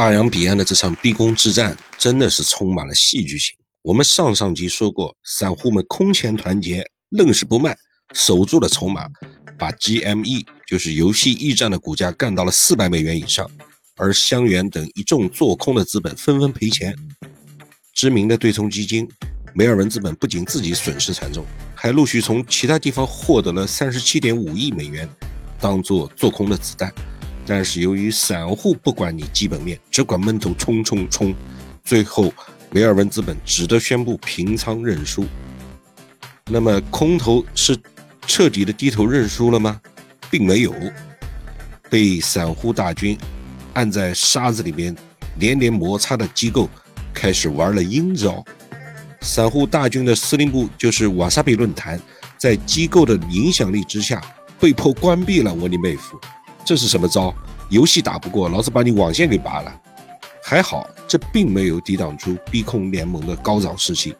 大洋彼岸的这场逼宫之战真的是充满了戏剧性。我们上上集说过，散户们空前团结，愣是不卖，守住了筹码，把 GME 就是游戏驿站的股价干到了四百美元以上，而香园等一众做空的资本纷纷赔钱。知名的对冲基金梅尔文资本不仅自己损失惨重，还陆续从其他地方获得了三十七点五亿美元，当做做空的子弹。但是由于散户不管你基本面，只管闷头冲冲冲，最后维尔文资本只得宣布平仓认输。那么空头是彻底的低头认输了吗？并没有，被散户大军按在沙子里面连连摩擦的机构开始玩了阴招。散户大军的司令部就是瓦萨比论坛，在机构的影响力之下被迫关闭了。我的妹夫！这是什么招？游戏打不过，老子把你网线给拔了。还好，这并没有抵挡住逼空联盟的高涨士气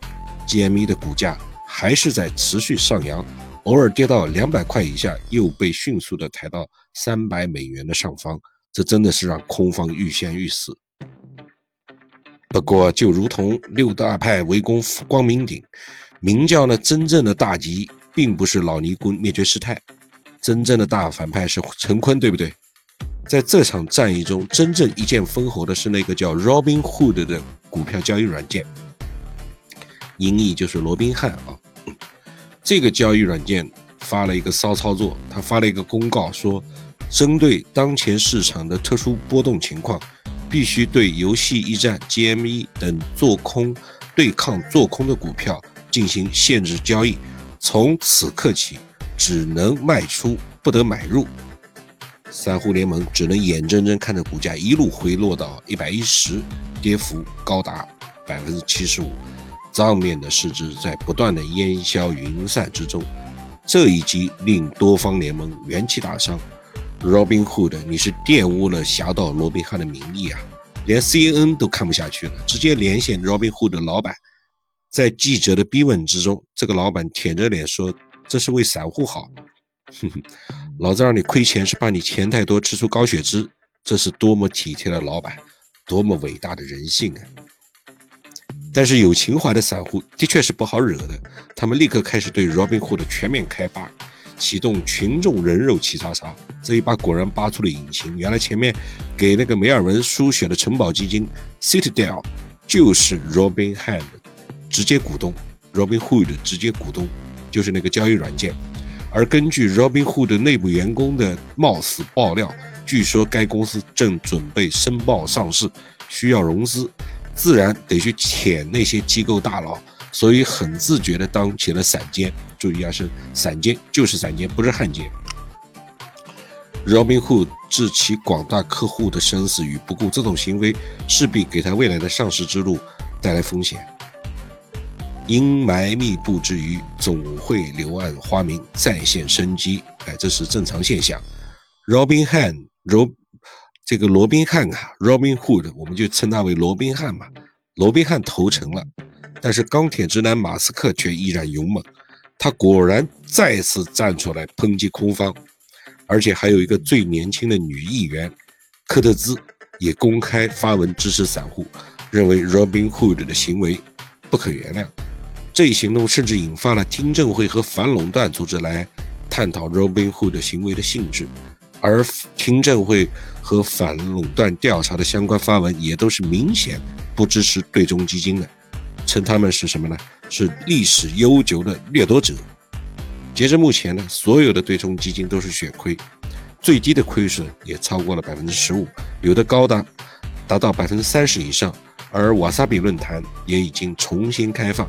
，GME 的股价还是在持续上扬，偶尔跌到两百块以下，又被迅速的抬到三百美元的上方。这真的是让空方欲仙欲死。不过，就如同六大派围攻光明顶，明教呢，真正的大敌并不是老尼姑灭绝师太。真正的大反派是陈坤，对不对？在这场战役中，真正一剑封喉的是那个叫 Robinhood 的股票交易软件，音译就是罗宾汉啊。这个交易软件发了一个骚操作，他发了一个公告说，针对当前市场的特殊波动情况，必须对游戏驿站 GME 等做空对抗做空的股票进行限制交易，从此刻起。只能卖出，不得买入。散户联盟只能眼睁睁看着股价一路回落到一百一十，跌幅高达百分之七十五，账面的市值在不断的烟消云散之中。这一击令多方联盟元气大伤。Robinhood，你是玷污了侠盗罗宾汉的名义啊！连 CNN 都看不下去了，直接连线 Robinhood 的老板。在记者的逼问之中，这个老板舔着脸说。这是为散户好，哼哼，老子让你亏钱是怕你钱太多吃出高血脂，这是多么体贴的老板，多么伟大的人性啊！但是有情怀的散户的确是不好惹的，他们立刻开始对 Robinhood 全面开扒，启动群众人肉齐刷刷，这一把果然扒出了隐情，原来前面给那个梅尔文输血的城堡基金 Citadel 就是 Robinhood 直接股东，Robinhood 直接股东。就是那个交易软件，而根据 Robinhood 内部员工的冒死爆料，据说该公司正准备申报上市，需要融资，自然得去舔那些机构大佬，所以很自觉地当起了散监。注意啊，是散监，就是散监，不是汉奸。Robinhood 置其广大客户的生死于不顾，这种行为势必给他未来的上市之路带来风险。阴霾密布之余，总会柳暗花明，再现生机。哎，这是正常现象。Robin Han，罗这个罗宾汉啊，Robin Hood，我们就称他为罗宾汉嘛。罗宾汉投诚了，但是钢铁直男马斯克却依然勇猛。他果然再次站出来抨击空方，而且还有一个最年轻的女议员科特兹也公开发文支持散户，认为 Robin Hood 的行为不可原谅。这一行动甚至引发了听证会和反垄断组织来探讨 Robinhood 行为的性质，而听证会和反垄断调查的相关发文也都是明显不支持对冲基金的，称他们是什么呢？是历史悠久的掠夺者。截至目前呢，所有的对冲基金都是血亏，最低的亏损也超过了百分之十五，有的高达达到百分之三十以上。而瓦萨比论坛也已经重新开放。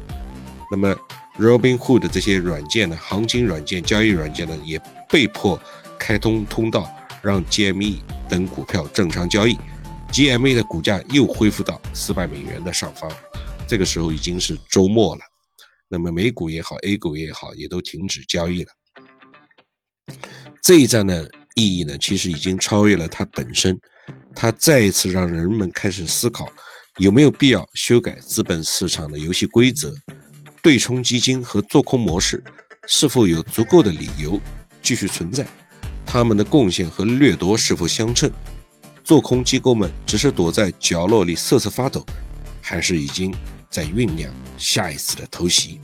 那么，Robinhood 这些软件呢，行情软件、交易软件呢，也被迫开通通道，让 GME 等股票正常交易。GME 的股价又恢复到四百美元的上方。这个时候已经是周末了，那么美股也好，A 股也好，也都停止交易了。这一战的意义呢，其实已经超越了它本身，它再一次让人们开始思考，有没有必要修改资本市场的游戏规则。对冲基金和做空模式是否有足够的理由继续存在？他们的贡献和掠夺是否相称？做空机构们只是躲在角落里瑟瑟发抖，还是已经在酝酿下一次的偷袭？